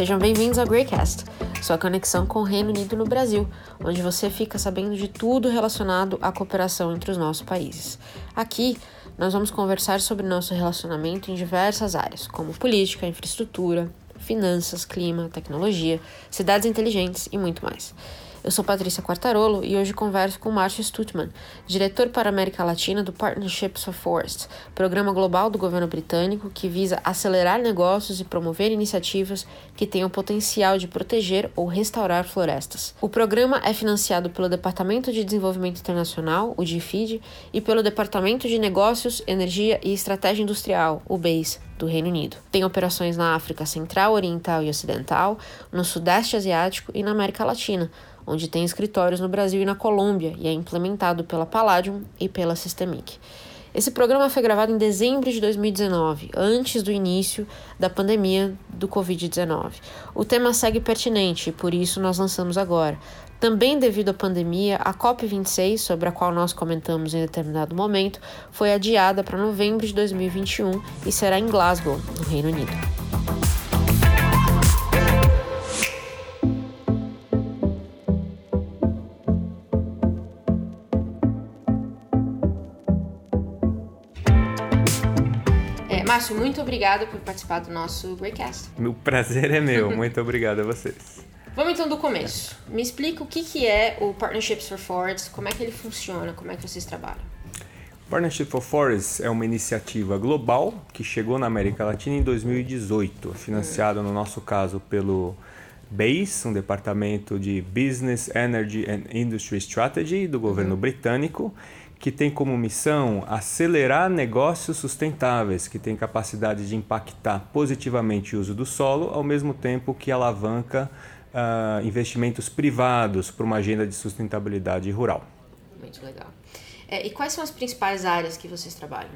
sejam bem-vindos ao Greycast, sua conexão com o Reino Unido no Brasil, onde você fica sabendo de tudo relacionado à cooperação entre os nossos países. Aqui, nós vamos conversar sobre nosso relacionamento em diversas áreas, como política, infraestrutura, finanças, clima, tecnologia, cidades inteligentes e muito mais. Eu sou Patrícia Quartarolo e hoje converso com Márcio Stutman, diretor para a América Latina do Partnerships for Forests, programa global do governo britânico que visa acelerar negócios e promover iniciativas que tenham potencial de proteger ou restaurar florestas. O programa é financiado pelo Departamento de Desenvolvimento Internacional, o DFID, e pelo Departamento de Negócios, Energia e Estratégia Industrial, o BASE, do Reino Unido. Tem operações na África Central, Oriental e Ocidental, no Sudeste Asiático e na América Latina onde tem escritórios no Brasil e na Colômbia e é implementado pela Palladium e pela Systemic. Esse programa foi gravado em dezembro de 2019, antes do início da pandemia do Covid-19. O tema segue pertinente por isso nós lançamos agora. Também devido à pandemia, a COP26, sobre a qual nós comentamos em determinado momento, foi adiada para novembro de 2021 e será em Glasgow, no Reino Unido. Márcio, muito obrigada por participar do nosso Breakcast. Meu prazer é meu. Muito obrigado a vocês. Vamos então do começo. Me explica o que, que é o Partnerships for Forests, como é que ele funciona, como é que vocês trabalham. Partnership for Forests é uma iniciativa global que chegou na América Latina em 2018, financiada no nosso caso pelo BASE, um departamento de Business, Energy and Industry Strategy do governo uhum. britânico, que tem como missão acelerar negócios sustentáveis, que tem capacidade de impactar positivamente o uso do solo, ao mesmo tempo que alavanca uh, investimentos privados para uma agenda de sustentabilidade rural. Muito legal. É, e quais são as principais áreas que vocês trabalham?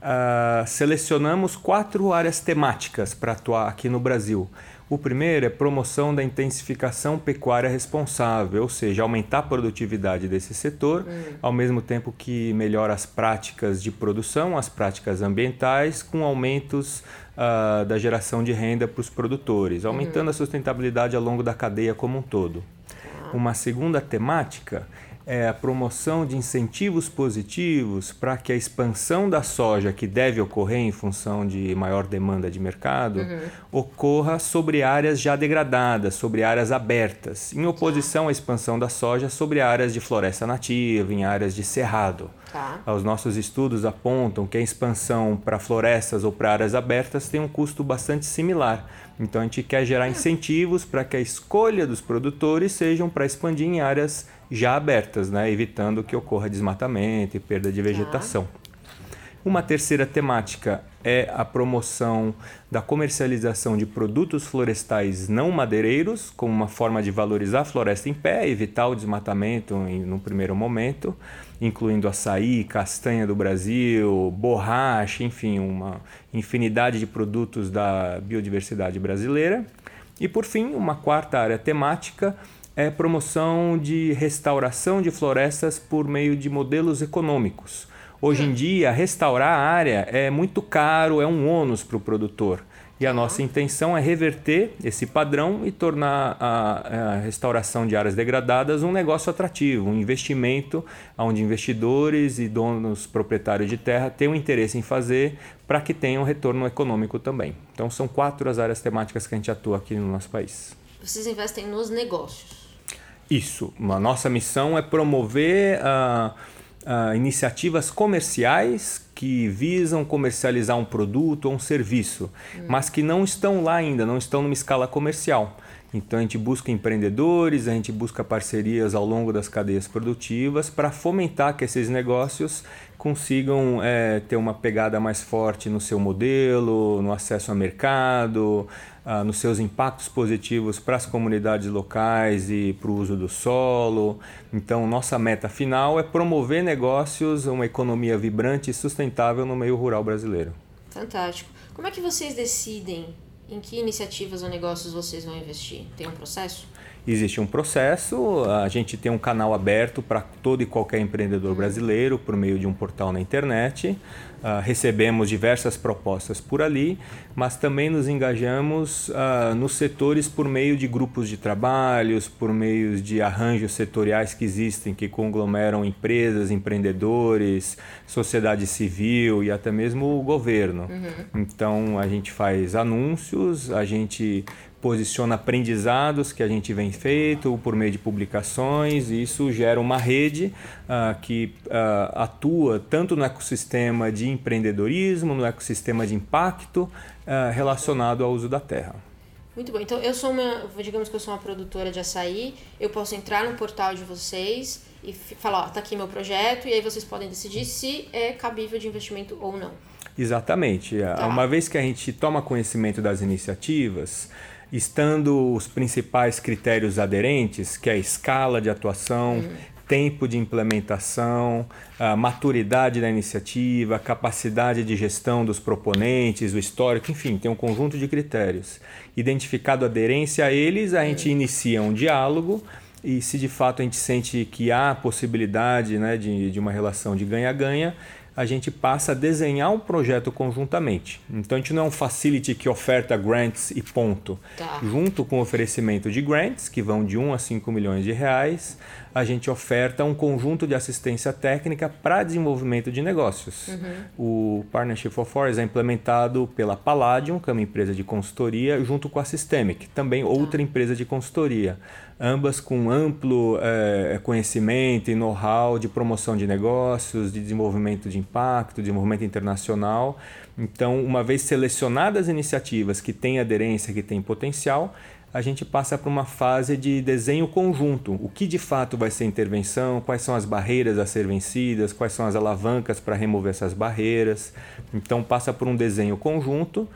Uh, selecionamos quatro áreas temáticas para atuar aqui no Brasil. O primeiro é promoção da intensificação pecuária responsável, ou seja, aumentar a produtividade desse setor, hum. ao mesmo tempo que melhora as práticas de produção, as práticas ambientais, com aumentos uh, da geração de renda para os produtores, aumentando uhum. a sustentabilidade ao longo da cadeia como um todo. Ah. Uma segunda temática é a promoção de incentivos positivos para que a expansão da soja, que deve ocorrer em função de maior demanda de mercado, uhum. ocorra sobre áreas já degradadas, sobre áreas abertas, em oposição à expansão da soja sobre áreas de floresta nativa, em áreas de cerrado. Tá. Os nossos estudos apontam que a expansão para florestas ou para áreas abertas tem um custo bastante similar. Então a gente quer gerar hum. incentivos para que a escolha dos produtores sejam para expandir em áreas já abertas, né? evitando que ocorra desmatamento e perda de vegetação. Tá. Uma terceira temática é a promoção da comercialização de produtos florestais não madeireiros, como uma forma de valorizar a floresta em pé, evitar o desmatamento em, no primeiro momento, incluindo açaí, castanha do Brasil, borracha, enfim, uma infinidade de produtos da biodiversidade brasileira. E por fim, uma quarta área temática é promoção de restauração de florestas por meio de modelos econômicos. Hoje em dia, restaurar a área é muito caro, é um ônus para o produtor. E a nossa intenção é reverter esse padrão e tornar a, a, restauração de áreas degradadas um negócio atrativo, um investimento onde investidores e donos proprietários de terra têm um interesse em fazer para que tenham um retorno econômico também. Então são quatro as áreas temáticas que a gente atua aqui no nosso país. Vocês investem nos negócios? Isso. A nossa missão é promover uh, uh, iniciativas comerciais que visam comercializar um produto ou um serviço, hum. mas que não estão lá ainda, não estão numa escala comercial. Então a gente busca empreendedores, a gente busca parcerias ao longo das cadeias produtivas para fomentar que esses negócios consigam é, ter uma pegada mais forte no seu modelo, no acesso ao mercado, ah, nos seus impactos positivos para as comunidades locais e para o uso do solo. Então, nossa meta final é promover negócios, uma economia vibrante e sustentável no meio rural brasileiro. Fantástico. Como é que vocês decidem em que iniciativas ou negócios vocês vão investir? Tem um processo? Existe um processo, a gente tem um canal aberto para todo e qualquer empreendedor brasileiro por meio de um portal na internet. Uh, recebemos diversas propostas por ali, mas também nos engajamos uh, nos setores por meio de grupos de trabalhos, por meio de arranjos setoriais que existem, que conglomeram empresas, empreendedores, sociedade civil e até mesmo o governo. Uhum. Então a gente faz anúncios, a gente posiciona aprendizados que a gente vem feito por meio de publicações e isso gera uma rede uh, que uh, atua tanto no ecossistema de empreendedorismo, no ecossistema de impacto uh, relacionado ao uso da terra. Muito bom. Então eu sou uma, digamos que eu sou uma produtora de açaí, eu posso entrar no portal de vocês e falar, ó, tá aqui meu projeto e aí vocês podem decidir se é cabível de investimento ou não. Exatamente. Tá. Uma vez que a gente toma conhecimento das iniciativas, estando os principais critérios aderentes, que é a escala de atuação, uhum. tempo de implementação, a maturidade da iniciativa, a capacidade de gestão dos proponentes, o histórico, enfim, tem um conjunto de critérios. Identificado a aderência a eles, a gente uhum. inicia um diálogo e se de fato a gente sente que há possibilidade né, de, de uma relação de ganha-ganha, a gente passa a desenhar um projeto conjuntamente. Então a gente não é um facility que oferta grants e ponto. Tá. Junto com o oferecimento de grants, que vão de 1 a 5 milhões de reais, a gente oferta um conjunto de assistência técnica para desenvolvimento de negócios. Uhum. O Partnership for Forest é implementado pela Palladium, que é uma empresa de consultoria, junto com a Systemic, também tá. outra empresa de consultoria ambas com amplo é, conhecimento e know-how de promoção de negócios, de desenvolvimento de impacto, desenvolvimento internacional. Então, uma vez selecionadas iniciativas que têm aderência, que têm potencial, a gente passa para uma fase de desenho conjunto. O que de fato vai ser intervenção, quais são as barreiras a ser vencidas, quais são as alavancas para remover essas barreiras. Então, passa por um desenho conjunto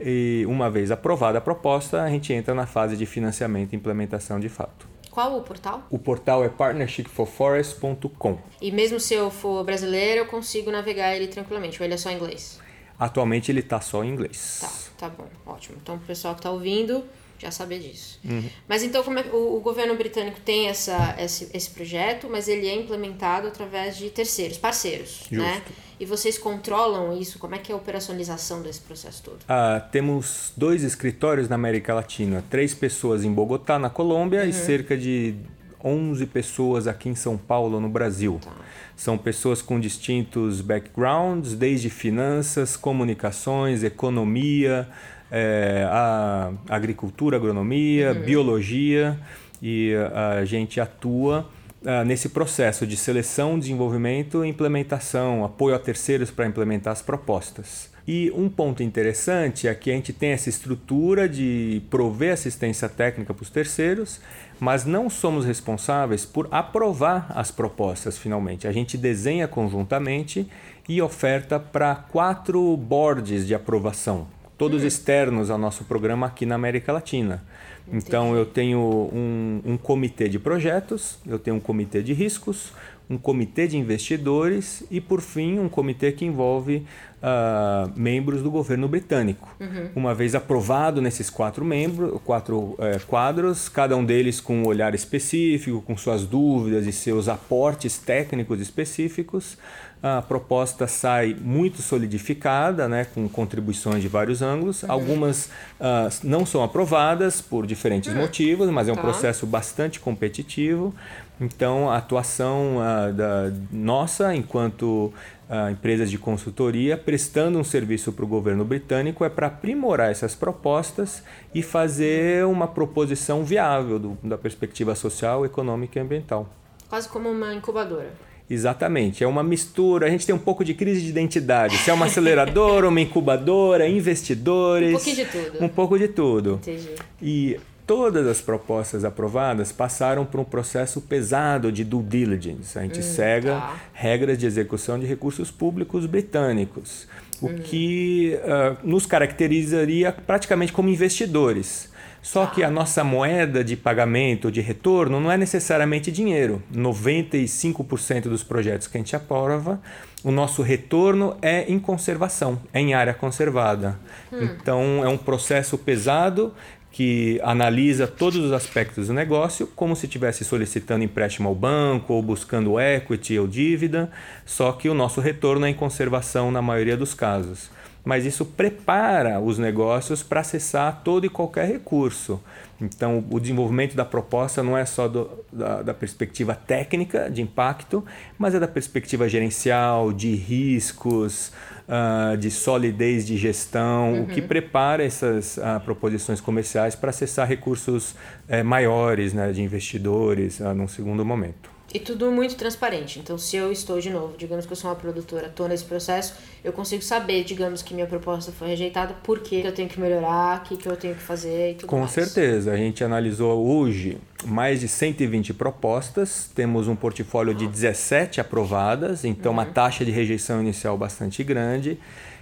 e uma vez aprovada a proposta, a gente entra na fase de financiamento e implementação de fato. Qual o portal? O portal é partnershipforforest.com. E mesmo se eu for brasileiro, eu consigo navegar ele tranquilamente, ou ele é só em inglês? Atualmente ele está só em inglês. Tá, tá bom, ótimo. Então, o pessoal que está ouvindo, já saber disso. Uhum. Mas então como é, o, o, governo britânico tem essa, esse, esse projeto, mas ele é implementado através de terceiros, parceiros, Justo. né? E vocês controlam isso? Como é que é a operacionalização desse processo todo? Ah, temos dois escritórios na América Latina, três pessoas em Bogotá, na Colômbia, uhum. e cerca de 11 pessoas aqui em São Paulo, no Brasil. Tá. São pessoas com distintos backgrounds, desde finanças, comunicações, economia, é, a agricultura, agronomia, uhum. biologia e a gente atua uh, nesse processo de seleção, desenvolvimento e implementação, apoio a terceiros para implementar as propostas. E um ponto interessante é que a gente tem essa estrutura de prover assistência técnica para os terceiros, mas não somos responsáveis por aprovar as propostas finalmente. A gente desenha conjuntamente e oferta para quatro boards de aprovação todos uhum. externos ao nosso programa aqui na América Latina. Entendi. Então eu tenho um, um comitê de projetos, eu tenho um comitê de riscos, um comitê de investidores e, por fim, um comitê que envolve uh, membros do governo britânico. Uhum. Uma vez aprovado nesses quatro membros, quatro uh, quadros, cada um deles com um olhar específico, com suas dúvidas e seus aportes técnicos específicos, a proposta sai muito solidificada, né, com contribuições de vários ângulos. Uhum. Algumas uh, não são aprovadas por diferentes uhum. motivos, mas é um tá. processo bastante competitivo. Então, a atuação uh, da nossa, enquanto uh, empresas de consultoria, prestando um serviço para o governo britânico, é para aprimorar essas propostas e fazer uma proposição viável do, da perspectiva social, econômica e ambiental. Quase como uma incubadora. Exatamente, é uma mistura. A gente tem um pouco de crise de identidade. Se é uma aceleradora, uma incubadora, investidores. Um pouquinho de tudo. Um pouco de tudo. Entendi. E todas as propostas aprovadas passaram por um processo pesado de due diligence. A gente hum, cega tá. regras de execução de recursos públicos britânicos, o hum. que uh, nos caracterizaria praticamente como investidores. Só que a nossa moeda de pagamento, de retorno, não é necessariamente dinheiro. 95% dos projetos que a gente aprova, o nosso retorno é em conservação, é em área conservada. Hum. Então é um processo pesado que analisa todos os aspectos do negócio, como se estivesse solicitando empréstimo ao banco ou buscando equity ou dívida, só que o nosso retorno é em conservação na maioria dos casos. Mas isso prepara os negócios para acessar todo e qualquer recurso. Então, o desenvolvimento da proposta não é só do, da, da, perspectiva técnica de impacto, mas é da perspectiva gerencial, de riscos, uh, de solidez de gestão, uhum. o que uhum. prepara essas uh, proposições comerciais para acessar recursos uh, maiores né, de investidores uh, num segundo momento. E tudo muito transparente. Então, se eu estou de novo, digamos que eu sou uma produtora, estou nesse processo, eu consigo saber, digamos que minha proposta foi rejeitada, por que eu tenho que melhorar, o que, que eu tenho que fazer e tudo Com mais. certeza. A gente analisou hoje mais de 120 propostas, temos um portfólio de 17 aprovadas, então uhum. uma taxa de rejeição inicial bastante grande.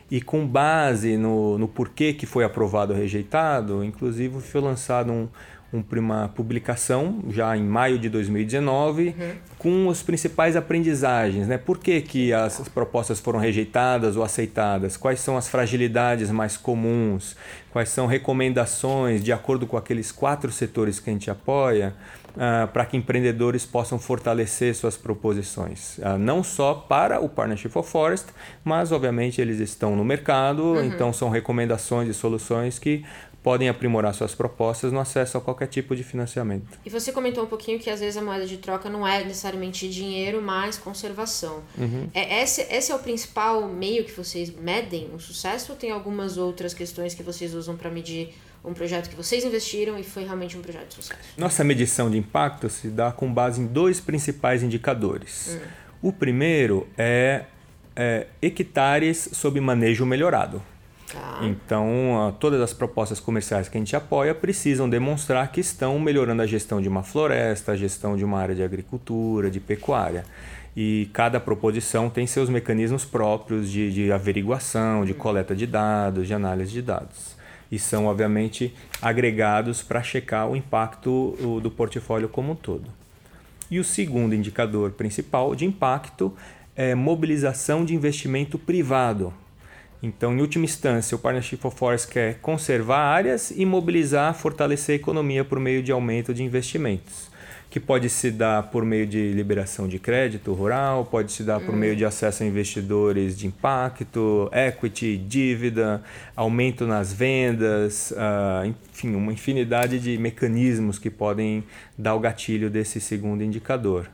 E com base no, no porquê que foi aprovado ou rejeitado, inclusive foi lançado um, uma publicação já em maio de 2019 uhum. com as principais aprendizagens, né? Por que, que as propostas foram rejeitadas ou aceitadas? Quais são as fragilidades mais comuns? Quais são recomendações de acordo com aqueles quatro setores que a gente apoia uh, para que empreendedores possam fortalecer suas proposições? Uh, não só para o Partnership for Forest, mas obviamente eles estão no mercado, uhum. então são recomendações e soluções que podem aprimorar suas propostas no acesso a qualquer tipo de financiamento. E você comentou um pouquinho que às vezes a moeda de troca não é necessariamente dinheiro, mas conservação. Uhum. É, esse, esse é o principal meio que vocês medem o sucesso ou tem algumas outras questões que vocês usam para medir um projeto que vocês investiram e foi realmente um projeto de sucesso? Nossa medição de impacto se dá com base em dois principais indicadores. Hum. O primeiro é, é hectares sob manejo melhorado. Tá. Então, todas as propostas comerciais que a gente apoia precisam demonstrar que estão melhorando a gestão de uma floresta, a gestão de uma área de agricultura, de pecuária. E cada proposição tem seus mecanismos próprios de, de averiguação, de coleta de dados, de análise de dados. E são, obviamente, agregados para checar o impacto do portfólio como um todo. E o segundo indicador principal de impacto é mobilização de investimento privado então, em última instância, o Partnership for Forest quer conservar áreas e mobilizar, fortalecer a economia por meio de aumento de investimentos, que pode se dar por meio de liberação de crédito rural, pode se dar por meio de acesso a investidores de impacto, equity, dívida, aumento nas vendas, uh, enfim, uma infinidade de mecanismos que podem dar o gatilho desse segundo indicador.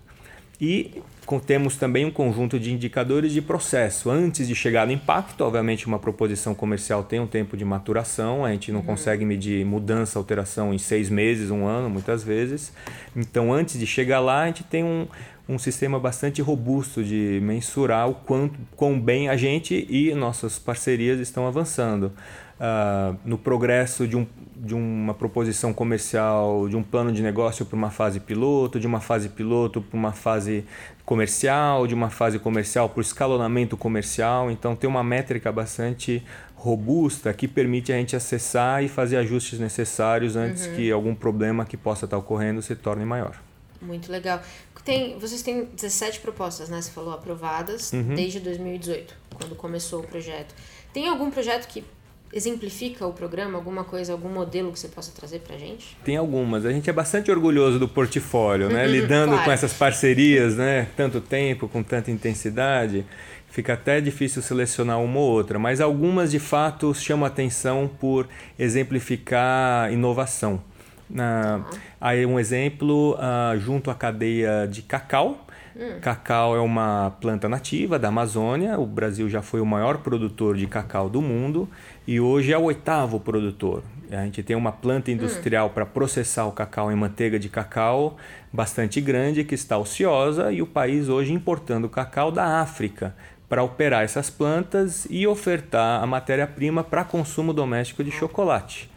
E temos também um conjunto de indicadores de processo. Antes de chegar no impacto, obviamente, uma proposição comercial tem um tempo de maturação, a gente não uhum. consegue medir mudança, alteração em seis meses, um ano, muitas vezes. Então, antes de chegar lá, a gente tem um, um sistema bastante robusto de mensurar o quanto, quão bem a gente e nossas parcerias estão avançando. Uh, no progresso de, um, de uma proposição comercial, de um plano de negócio para uma fase piloto, de uma fase piloto para uma fase comercial, de uma fase comercial para o escalonamento comercial. Então, tem uma métrica bastante robusta que permite a gente acessar e fazer ajustes necessários antes uhum. que algum problema que possa estar ocorrendo se torne maior. Muito legal. Tem, vocês têm 17 propostas, né? Você falou aprovadas uhum. desde 2018, quando começou o projeto. Tem algum projeto que exemplifica o programa? Alguma coisa, algum modelo que você possa trazer para a gente? Tem algumas. A gente é bastante orgulhoso do portfólio, né? Uhum, Lidando claro. com essas parcerias, né? Tanto tempo, com tanta intensidade. Fica até difícil selecionar uma ou outra, mas algumas de fato chamam atenção por exemplificar inovação. Uh, aí um exemplo uh, junto à cadeia de cacau. Hum. Cacau é uma planta nativa da Amazônia. O Brasil já foi o maior produtor de cacau do mundo e hoje é o oitavo produtor. A gente tem uma planta industrial hum. para processar o cacau em manteiga de cacau bastante grande que está ociosa e o país hoje importando cacau da África para operar essas plantas e ofertar a matéria-prima para consumo doméstico de chocolate.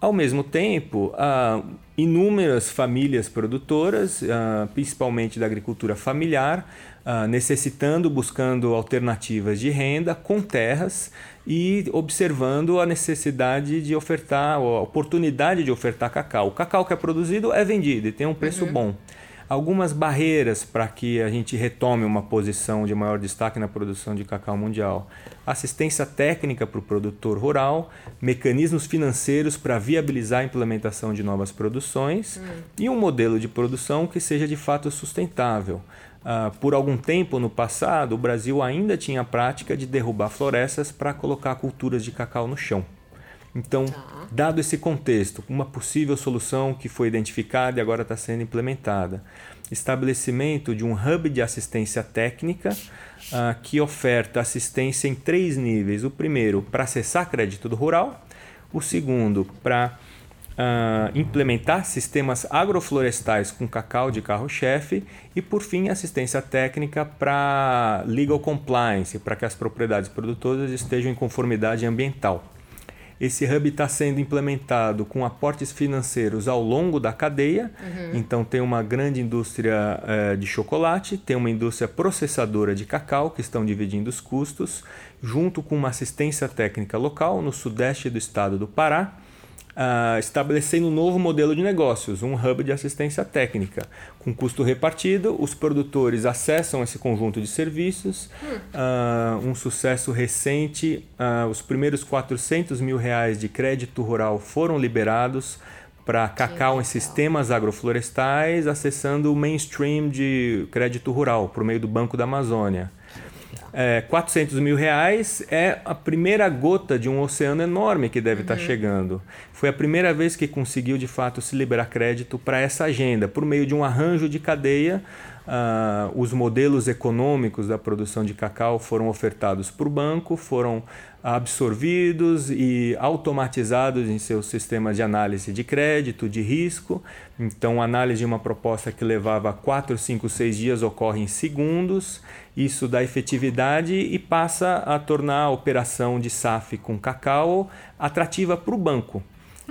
Ao mesmo tempo, há inúmeras famílias produtoras, ah, principalmente da agricultura familiar, ah, necessitando, buscando alternativas de renda com terras e observando a necessidade de ofertar, a oportunidade de ofertar cacau. O cacau que é produzido é vendido e tem um preço uhum. bom. Algumas barreiras para que a gente retome uma posição de maior destaque na produção de cacau mundial. Assistência técnica para o produtor rural, mecanismos financeiros para viabilizar a implementação de novas produções hum. e um modelo de produção que seja de fato sustentável. Uh, por algum tempo no passado, o Brasil ainda tinha a prática de derrubar florestas para colocar culturas de cacau no chão. Então, tá. dado esse contexto, uma possível solução que foi identificada e agora está sendo implementada, estabelecimento de um hub de assistência técnica uh, que oferta assistência em três níveis. O primeiro, para acessar crédito do rural. O segundo, para uh, implementar sistemas agroflorestais com cacau de carro-chefe. E, por fim, assistência técnica para legal compliance, para que as propriedades produtoras estejam em conformidade ambiental. Esse hub está sendo implementado com aportes financeiros ao longo da cadeia. Uhum. Então, tem uma grande indústria eh, de chocolate, tem uma indústria processadora de cacau que estão dividindo os custos, junto com uma assistência técnica local no sudeste do estado do Pará uh, estabelecendo um novo modelo de negócios, um hub de assistência técnica. Com custo repartido, os produtores acessam esse conjunto de serviços. Uh, um sucesso recente, uh, os primeiros 400 mil reais de crédito rural foram liberados para cacau em sistemas agroflorestais, acessando o mainstream de crédito rural por meio do Banco da Amazônia é, 400 mil reais é a primeira gota de um oceano enorme que deve estar uhum. tá chegando. Foi a primeira vez que conseguiu de fato se liberar crédito para essa agenda, por meio de um arranjo de cadeia Uh, os modelos econômicos da produção de cacau foram ofertados por banco, foram absorvidos e automatizados em seus sistemas de análise de crédito, de risco. Então, a análise de uma proposta que levava 4, 5, 6 dias ocorre em segundos. Isso dá efetividade e passa a tornar a operação de SAF com cacau atrativa para o banco.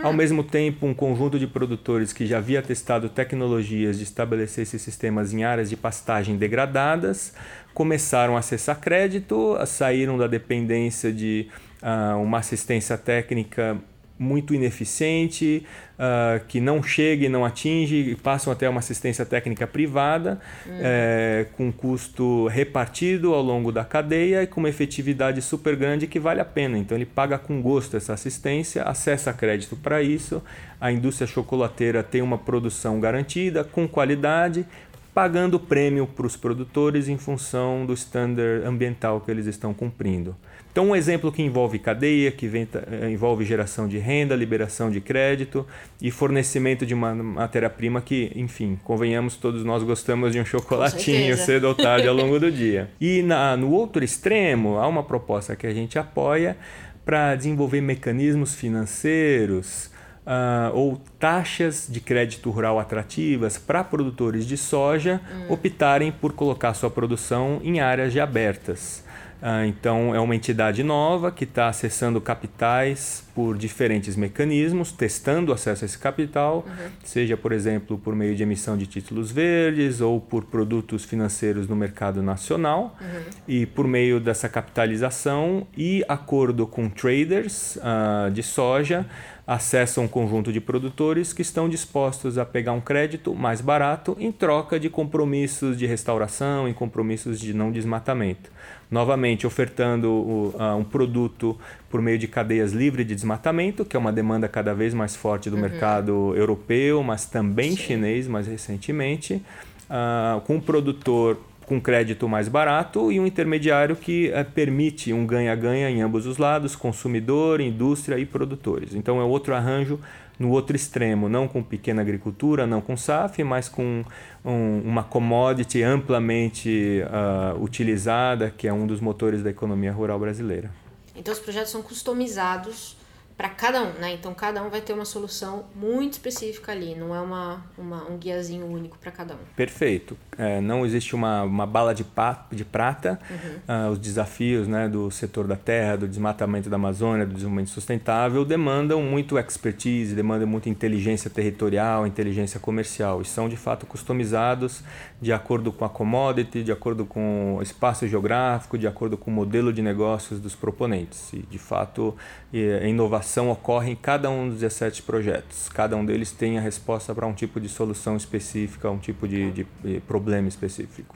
Ao mesmo tempo, um conjunto de produtores que já havia testado tecnologias de estabelecer esses sistemas em áreas de pastagem degradadas começaram a acessar crédito, saíram da dependência de uh, uma assistência técnica muito ineficiente, uh, que não chega e não atinge, e passam até uma assistência técnica privada, uhum. é, com custo repartido ao longo da cadeia e com uma efetividade super grande que vale a pena. Então ele paga com gosto essa assistência, acessa crédito para isso, a indústria chocolateira tem uma produção garantida, com qualidade, pagando prêmio para os produtores em função do standard ambiental que eles estão cumprindo. Então, um exemplo que envolve cadeia, que eh, envolve geração de renda, liberação de crédito e fornecimento de uma matéria-prima que, enfim, convenhamos, todos nós gostamos de um chocolatinho cedo ou tarde ao longo do dia. E na, no outro extremo, há uma proposta que a gente apoia para desenvolver mecanismos financeiros uh, ou taxas de crédito rural atrativas para produtores de soja hum. optarem por colocar sua produção em áreas de abertas. Ah, então, é uma entidade nova que está acessando capitais por diferentes mecanismos, testando o acesso a esse capital, uhum. seja, por exemplo, por meio de emissão de títulos verdes ou por produtos financeiros no mercado nacional. Uhum. E por meio dessa capitalização e acordo com traders uh, de soja, acessa um conjunto de produtores que estão dispostos a pegar um crédito mais barato em troca de compromissos de restauração e compromissos de não desmatamento novamente ofertando um produto por meio de cadeias livres de desmatamento, que é uma demanda cada vez mais forte do uhum. mercado europeu, mas também Sim. chinês mais recentemente, uh, com um produtor com crédito mais barato e um intermediário que uh, permite um ganha-ganha em ambos os lados, consumidor, indústria e produtores. Então é outro arranjo no outro extremo, não com pequena agricultura, não com SAF, mas com um, uma commodity amplamente uh, utilizada, que é um dos motores da economia rural brasileira. Então os projetos são customizados para cada um, né? Então cada um vai ter uma solução muito específica ali, não é uma, uma um guiazinho único para cada um. Perfeito. É, não existe uma, uma bala de, pa, de prata. Uhum. Uh, os desafios né, do setor da terra, do desmatamento da Amazônia, do desenvolvimento sustentável demandam muito expertise, demandam muita inteligência territorial, inteligência comercial e são de fato customizados de acordo com a commodity, de acordo com o espaço geográfico, de acordo com o modelo de negócios dos proponentes. E de fato, a inovação inovação ocorre em cada um dos 17 projetos. Cada um deles tem a resposta para um tipo de solução específica, um tipo de, de, de problema específico.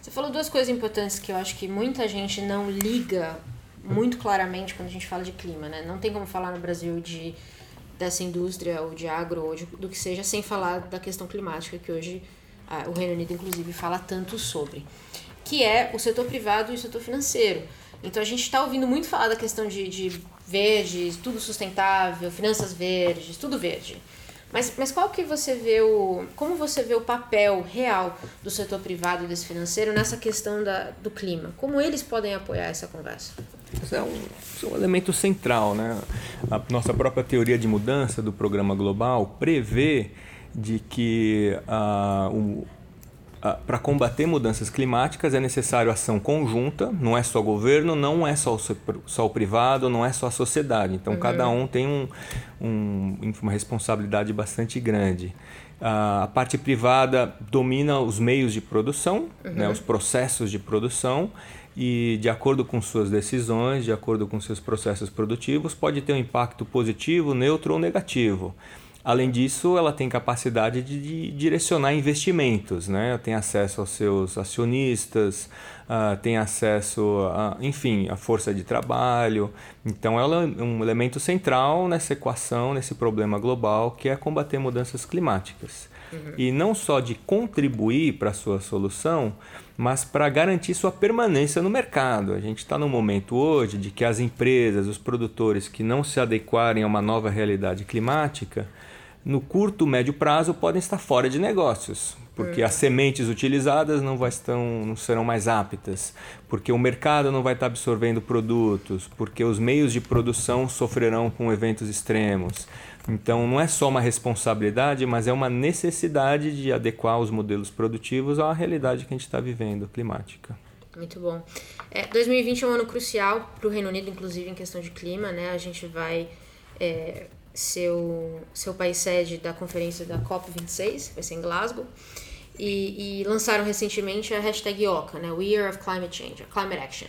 Você falou duas coisas importantes que eu acho que muita gente não liga muito claramente quando a gente fala de clima, né? Não tem como falar no Brasil de dessa indústria ou de agro ou de, do que seja sem falar da questão climática que hoje ah, o Reino Unido inclusive fala tanto sobre, que é o setor privado e o setor financeiro. Então a gente está ouvindo muito falar da questão de, de verde, tudo sustentável, finanças verdes, tudo verde. Mas, mas qual que você vê o. Como você vê o papel real do setor privado e desse financeiro nessa questão da, do clima? Como eles podem apoiar essa conversa? Isso é um, isso é um elemento central. Né? A nossa própria teoria de mudança do programa global prevê de que uh, o, para combater mudanças climáticas é necessário ação conjunta, não é só governo, não é só o, só o privado, não é só a sociedade. Então, uhum. cada um tem um, um, uma responsabilidade bastante grande. a parte privada domina os meios de produção, uhum. né, os processos de produção, e, de acordo com suas decisões, de acordo com seus processos produtivos, pode ter um impacto positivo, neutro ou negativo. Além disso, ela tem capacidade de, de direcionar investimentos, né? tem acesso aos seus acionistas, uh, tem acesso, a, enfim, à força de trabalho. Então, ela é um elemento central nessa equação, nesse problema global, que é combater mudanças climáticas. Uhum. E não só de contribuir para a sua solução, mas para garantir sua permanência no mercado. A gente está no momento hoje de que as empresas, os produtores que não se adequarem a uma nova realidade climática, no curto, médio prazo podem estar fora de negócios, porque as sementes utilizadas não, vai estão, não serão mais aptas, porque o mercado não vai estar absorvendo produtos, porque os meios de produção sofrerão com eventos extremos. Então não é só uma responsabilidade, mas é uma necessidade de adequar os modelos produtivos à realidade que a gente está vivendo, climática. Muito bom. É, 2020 é um ano crucial para o Reino Unido, inclusive em questão de clima, né? A gente vai é, seu, seu país sede da conferência da COP26, vai ser em Glasgow, e, e lançaram recentemente a hashtag OCA, né, Year of Climate Change, Climate Action.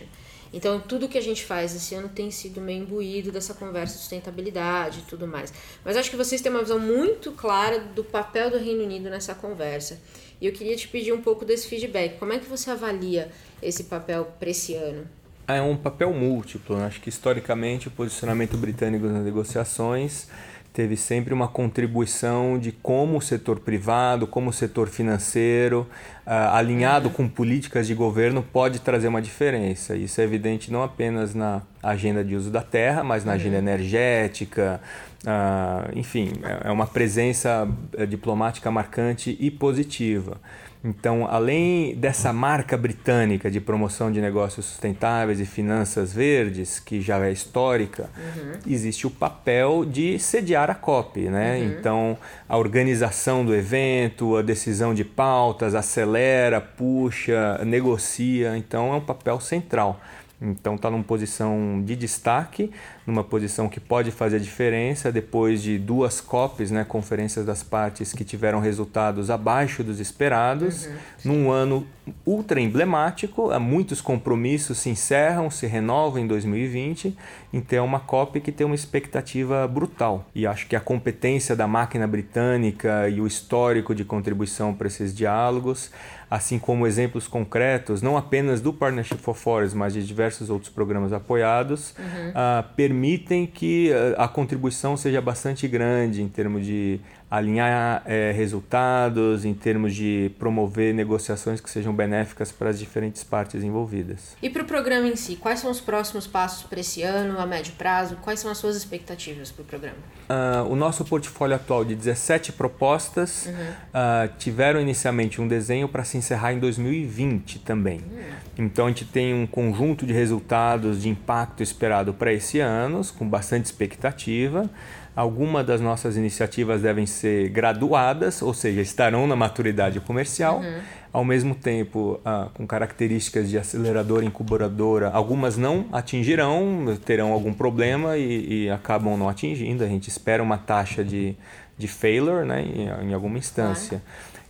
Então, tudo que a gente faz esse ano tem sido meio imbuído dessa conversa de sustentabilidade e tudo mais. Mas acho que vocês têm uma visão muito clara do papel do Reino Unido nessa conversa. E eu queria te pedir um pouco desse feedback. Como é que você avalia esse papel para esse ano? É um papel múltiplo. Né? Acho que historicamente o posicionamento britânico nas negociações teve sempre uma contribuição de como o setor privado, como o setor financeiro, uh, alinhado com políticas de governo, pode trazer uma diferença. Isso é evidente não apenas na agenda de uso da terra, mas na agenda uhum. energética. Uh, enfim, é, é uma presença eh, diplomática marcante e positiva. Então, além dessa marca britânica de promoção de negócios sustentáveis e finanças verdes, que já é histórica, uhum. existe o papel de sediar a COP. Né? Uhum. Então, a organização do evento, a decisão de pautas, acelera, puxa, negocia. Então, é um papel central. Então está numa posição de destaque, numa posição que pode fazer diferença depois de duas COPs, né, conferências das partes que tiveram resultados abaixo dos esperados, uhum, num ano ultra emblemático, muitos compromissos se encerram, se renovam em 2020, então é uma COP que tem uma expectativa brutal. E acho que a competência da máquina britânica e o histórico de contribuição para esses diálogos assim como exemplos concretos, não apenas do Partnership for Forests, mas de diversos outros programas apoiados, uhum. uh, permitem que ah, a contribuição seja bastante grande em termos de alinhar é, resultados, em termos de promover negociações que sejam benéficas para as diferentes partes envolvidas. E para o programa em si, quais são os próximos passos para esse ano, a médio prazo? Quais são as suas expectativas para o programa? Uh, o nosso portfólio atual de 17 propostas uhum. uh, tiveram inicialmente um desenho para se encerrar em 2020 também. Uhum. Então a gente tem um conjunto de resultados de impacto esperado para esse ano, com bastante expectativa. Algumas das nossas iniciativas devem ser graduadas, ou seja, estarão na maturidade comercial, uhum. ao mesmo tempo ah, com características de aceleradora, incubadora. Algumas não atingirão, terão algum problema e, e, acabam não atingindo. A gente espera uma taxa de, de failure né, em, em alguma instância.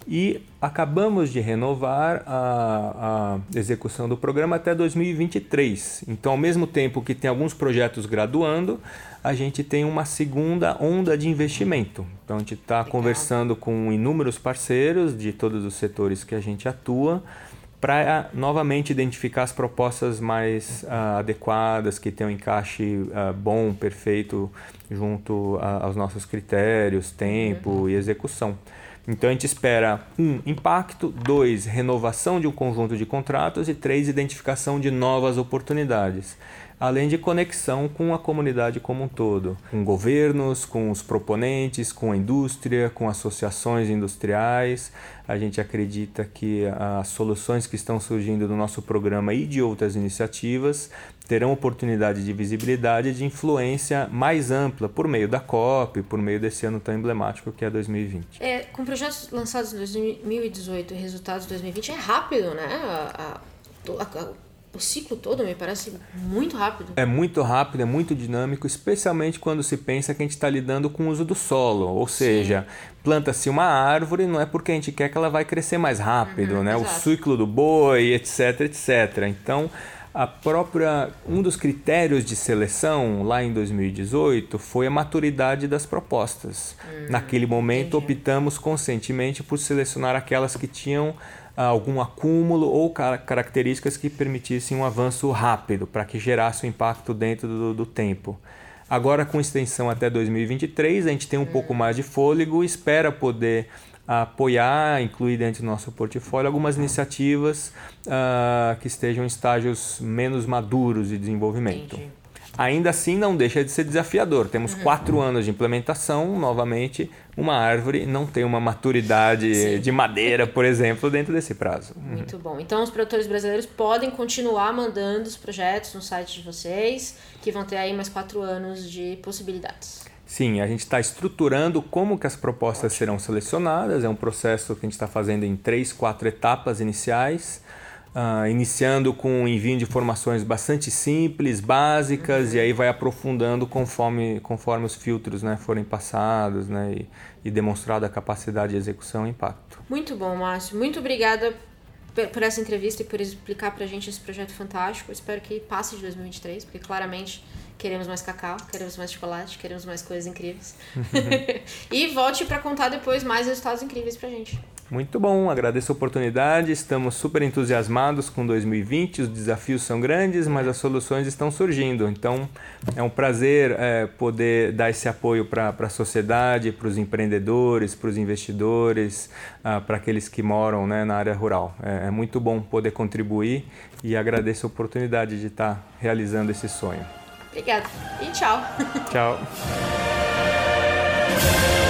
e acabamos de renovar a, a, execução do programa até 2023. Então, ao mesmo tempo que tem alguns projetos graduando, a gente tem uma segunda onda de investimento. Então, a gente está conversando com inúmeros parceiros de todos os setores que a gente atua para novamente identificar as propostas mais uh, adequadas, que tenham um encaixe uh, bom, perfeito, junto a, aos nossos critérios, tempo uhum. e execução. Então a gente espera um impacto, dois renovação de um conjunto de contratos e três identificação de novas oportunidades além de conexão com a comunidade como um todo, com governos, com os proponentes, com a indústria, com associações industriais. A gente acredita que as soluções que estão surgindo do nosso programa e de outras iniciativas terão oportunidade de visibilidade e de influência mais ampla por meio da COP, por meio desse ano tão emblemático que é 2020. É, com projetos lançados em 2018 e resultados em 2020 é rápido, né? A, a, a, o ciclo todo me parece muito rápido. É muito rápido, é muito dinâmico, especialmente quando se pensa que a gente está lidando com o uso do solo. Ou seja, planta-se uma árvore, não é porque a gente quer que ela vai crescer mais rápido, uhum, né? Exato. O ciclo do boi, etc, etc. Então, a própria um dos critérios de seleção lá em 2018 foi a maturidade das propostas. Hum, Naquele momento entendi. optamos conscientemente por selecionar aquelas que tinham algum acúmulo ou características que permitissem um avanço rápido, para que gerasse um impacto dentro do, do tempo. Agora, com extensão até 2023, a gente tem um pouco mais de fôlego e espera poder apoiar, incluir dentro do nosso portfólio algumas iniciativas uh, que estejam em estágios menos maduros de desenvolvimento. Entendi. Ainda assim, não deixa de ser desafiador. Temos uhum. quatro anos de implementação, novamente, uma árvore não tem uma maturidade Sim. de madeira, por exemplo, dentro desse prazo. Uhum. Muito bom. Então, os produtores brasileiros podem continuar mandando os projetos no site de vocês, que vão ter aí mais quatro anos de possibilidades. Sim, a gente está estruturando como que as propostas serão selecionadas. É um processo que a gente está fazendo em três, quatro etapas iniciais. Uh, iniciando com um envio de informações bastante simples, básicas, uhum. e aí vai aprofundando conforme, conforme os filtros né, forem passados né, e, e demonstrada a capacidade de execução e impacto. Muito bom, Márcio. Muito obrigada por essa entrevista e por explicar para a gente esse projeto fantástico. espero que passe de 2023, porque claramente queremos mais cacau, queremos mais chocolate, queremos mais coisas incríveis. e volte para contar depois mais resultados incríveis para a gente. Muito bom, agradeço a oportunidade. Estamos super entusiasmados com 2020. Os desafios são grandes, mas as soluções estão surgindo. Então é um prazer é, poder dar esse apoio para a sociedade, para os empreendedores, para os investidores, ah, para aqueles que moram né, na área rural. É, é, muito bom poder contribuir e agradeço a oportunidade de estar realizando esse sonho. Obrigada e tchau. Tchau.